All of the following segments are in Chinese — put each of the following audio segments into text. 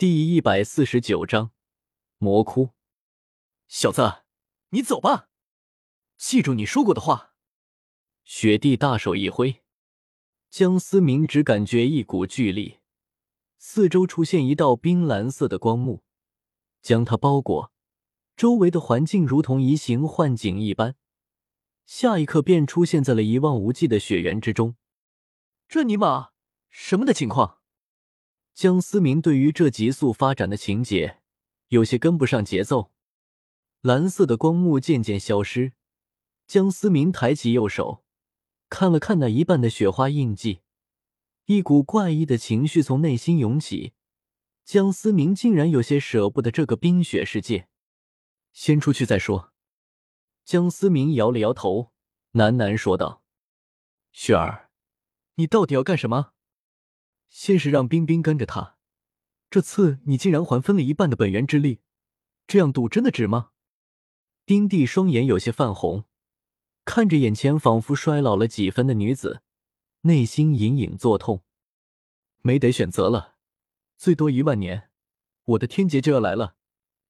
第一百四十九章魔窟。小子，你走吧，记住你说过的话。雪帝大手一挥，江思明只感觉一股巨力，四周出现一道冰蓝色的光幕，将他包裹。周围的环境如同移形换景一般，下一刻便出现在了一望无际的雪原之中。这尼玛什么的情况？江思明对于这急速发展的情节有些跟不上节奏。蓝色的光幕渐渐消失，江思明抬起右手，看了看那一半的雪花印记，一股怪异的情绪从内心涌起。江思明竟然有些舍不得这个冰雪世界。先出去再说。江思明摇了摇头，喃喃说道：“雪儿，你到底要干什么？先是让冰冰跟着他，这次你竟然还分了一半的本源之力，这样赌真的值吗？”丁帝双眼有些泛红，看着眼前仿佛衰老了几分的女子，内心隐隐作痛。没得选择了，最多一万年，我的天劫就要来了。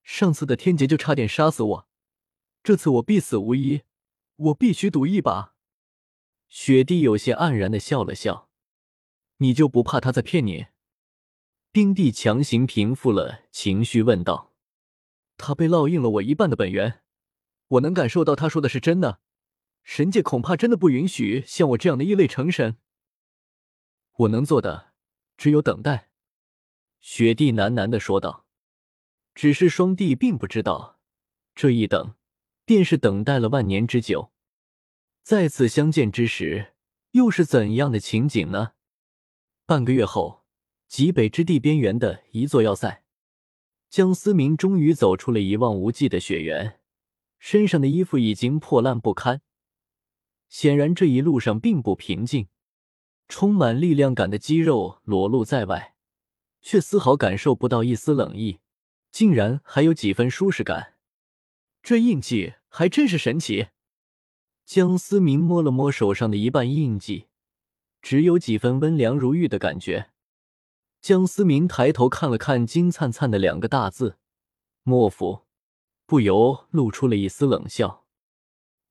上次的天劫就差点杀死我，这次我必死无疑，我必须赌一把。雪帝有些黯然的笑了笑：“你就不怕他在骗你？”冰帝强行平复了情绪，问道：“他被烙印了我一半的本源，我能感受到他说的是真的。神界恐怕真的不允许像我这样的异类成神。我能做的只有等待。”雪帝喃喃的说道。只是双帝并不知道，这一等，便是等待了万年之久。再次相见之时，又是怎样的情景呢？半个月后，极北之地边缘的一座要塞，江思明终于走出了一望无际的雪原，身上的衣服已经破烂不堪，显然这一路上并不平静。充满力量感的肌肉裸露在外，却丝毫感受不到一丝冷意。竟然还有几分舒适感，这印记还真是神奇。江思明摸了摸手上的一半印记，只有几分温凉如玉的感觉。江思明抬头看了看金灿灿的两个大字“莫府”，不由露出了一丝冷笑。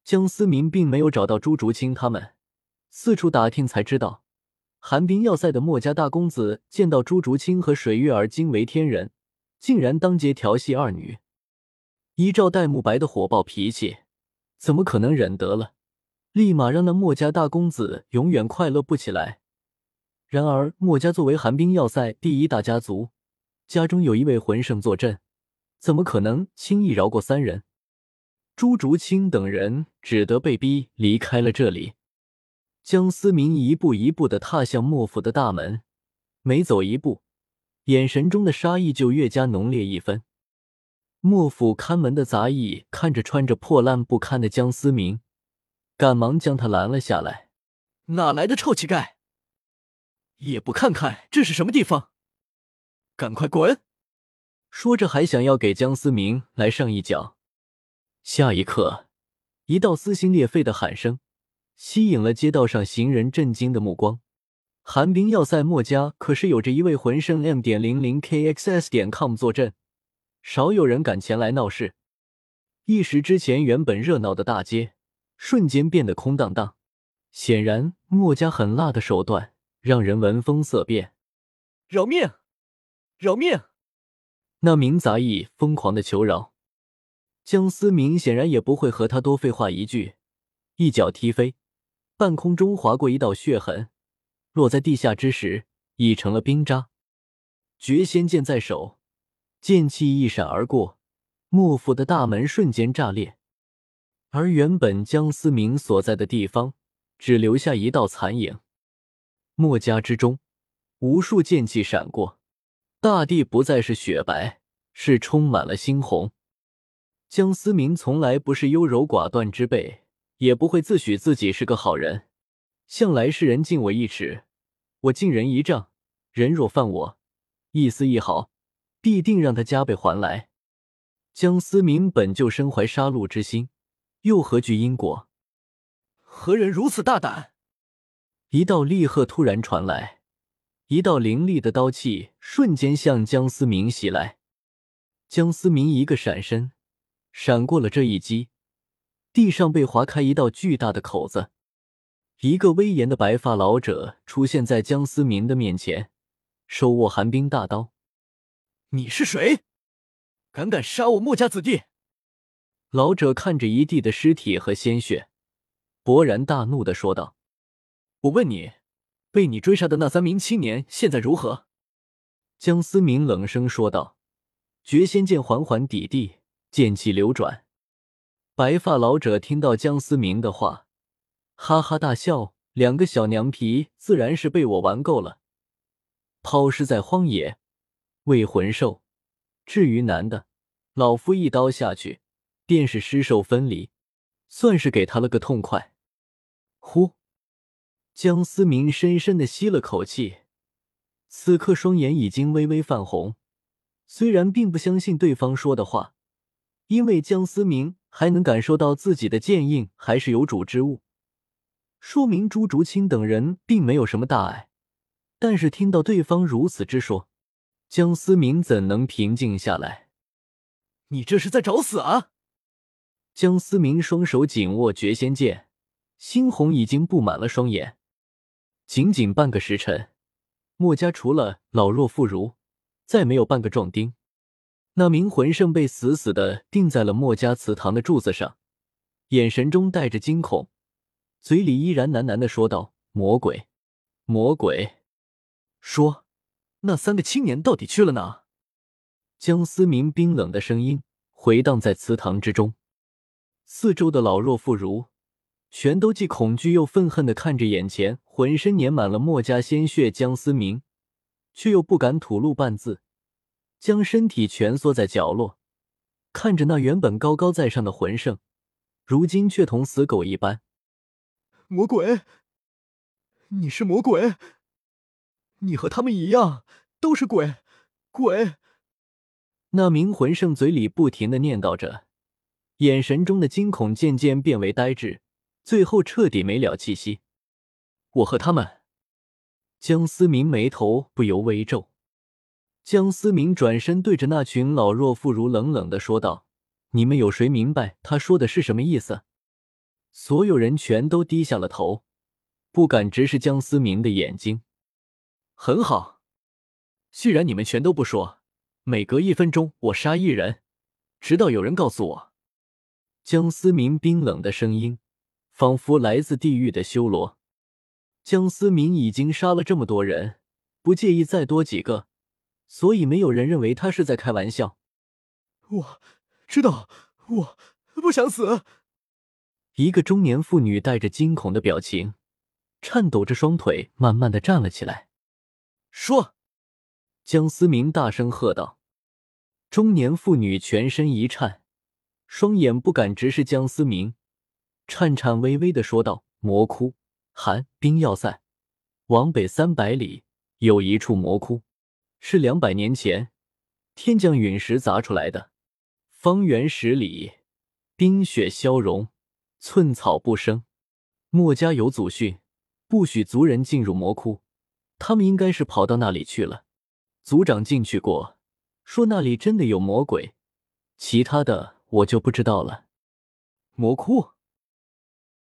江思明并没有找到朱竹清他们，四处打听才知道，寒冰要塞的墨家大公子见到朱竹清和水月儿惊为天人。竟然当街调戏二女，依照戴沐白的火爆脾气，怎么可能忍得了？立马让那墨家大公子永远快乐不起来。然而墨家作为寒冰要塞第一大家族，家中有一位魂圣坐镇，怎么可能轻易饶过三人？朱竹清等人只得被逼离开了这里。江思明一步一步的踏向莫府的大门，每走一步。眼神中的杀意就越加浓烈一分。莫府看门的杂役看着穿着破烂不堪的江思明，赶忙将他拦了下来。哪来的臭乞丐？也不看看这是什么地方，赶快滚！说着还想要给江思明来上一脚。下一刻，一道撕心裂肺的喊声吸引了街道上行人震惊的目光。寒冰要塞墨家可是有着一位魂圣 M 点零零 KXS 点 com 坐镇，少有人敢前来闹事。一时之前，原本热闹的大街瞬间变得空荡荡。显然，墨家狠辣的手段让人闻风色变。饶命！饶命！那名杂役疯狂的求饶。江思明显然也不会和他多废话一句，一脚踢飞，半空中划过一道血痕。落在地下之时，已成了冰渣。绝仙剑在手，剑气一闪而过，莫府的大门瞬间炸裂。而原本江思明所在的地方，只留下一道残影。墨家之中，无数剑气闪过，大地不再是雪白，是充满了猩红。江思明从来不是优柔寡断之辈，也不会自诩自己是个好人。向来是人敬我一尺，我敬人一丈。人若犯我一丝一毫，必定让他加倍还来。江思明本就身怀杀戮之心，又何惧因果？何人如此大胆？一道厉喝突然传来，一道凌厉的刀气瞬间向江思明袭来。江思明一个闪身，闪过了这一击，地上被划开一道巨大的口子。一个威严的白发老者出现在江思明的面前，手握寒冰大刀。你是谁？敢敢杀我墨家子弟！老者看着一地的尸体和鲜血，勃然大怒的说道：“我问你，被你追杀的那三名青年现在如何？”江思明冷声说道。绝仙剑缓缓抵地，剑气流转。白发老者听到江思明的话，哈哈大笑：“两个小娘皮，自然是被我玩够了。抛尸在荒野，为魂兽。至于男的，老夫一刀下去，便是尸兽分离，算是给他了个痛快。”呼，江思明深深的吸了口气，此刻双眼已经微微泛红。虽然并不相信对方说的话，因为江思明还能感受到自己的剑印还是有主之物，说明朱竹清等人并没有什么大碍。但是听到对方如此之说，江思明怎能平静下来？你这是在找死啊！江思明双手紧握绝仙剑，猩红已经布满了双眼。仅仅半个时辰，墨家除了老弱妇孺。再没有半个壮丁，那名魂圣被死死的钉在了墨家祠堂的柱子上，眼神中带着惊恐，嘴里依然喃喃的说道：“魔鬼，魔鬼。”说：“那三个青年到底去了哪？”江思明冰冷的声音回荡在祠堂之中，四周的老弱妇孺全都既恐惧又愤恨的看着眼前浑身粘满了墨家鲜血江思明。却又不敢吐露半字，将身体蜷缩在角落，看着那原本高高在上的魂圣，如今却同死狗一般。魔鬼，你是魔鬼，你和他们一样，都是鬼，鬼。那名魂圣嘴里不停的念叨着，眼神中的惊恐渐渐变为呆滞，最后彻底没了气息。我和他们。江思明眉头不由微皱，江思明转身对着那群老弱妇孺冷冷的说道：“你们有谁明白他说的是什么意思？”所有人全都低下了头，不敢直视江思明的眼睛。很好，既然你们全都不说，每隔一分钟我杀一人，直到有人告诉我。江思明冰冷的声音，仿佛来自地狱的修罗。江思明已经杀了这么多人，不介意再多几个，所以没有人认为他是在开玩笑。我知道，我不想死。一个中年妇女带着惊恐的表情，颤抖着双腿，慢慢的站了起来。说，江思明大声喝道。中年妇女全身一颤，双眼不敢直视江思明，颤颤巍巍的说道：“魔窟。”寒冰要塞往北三百里有一处魔窟，是两百年前天降陨石砸出来的。方圆十里，冰雪消融，寸草不生。墨家有祖训，不许族人进入魔窟。他们应该是跑到那里去了。族长进去过，说那里真的有魔鬼，其他的我就不知道了。魔窟。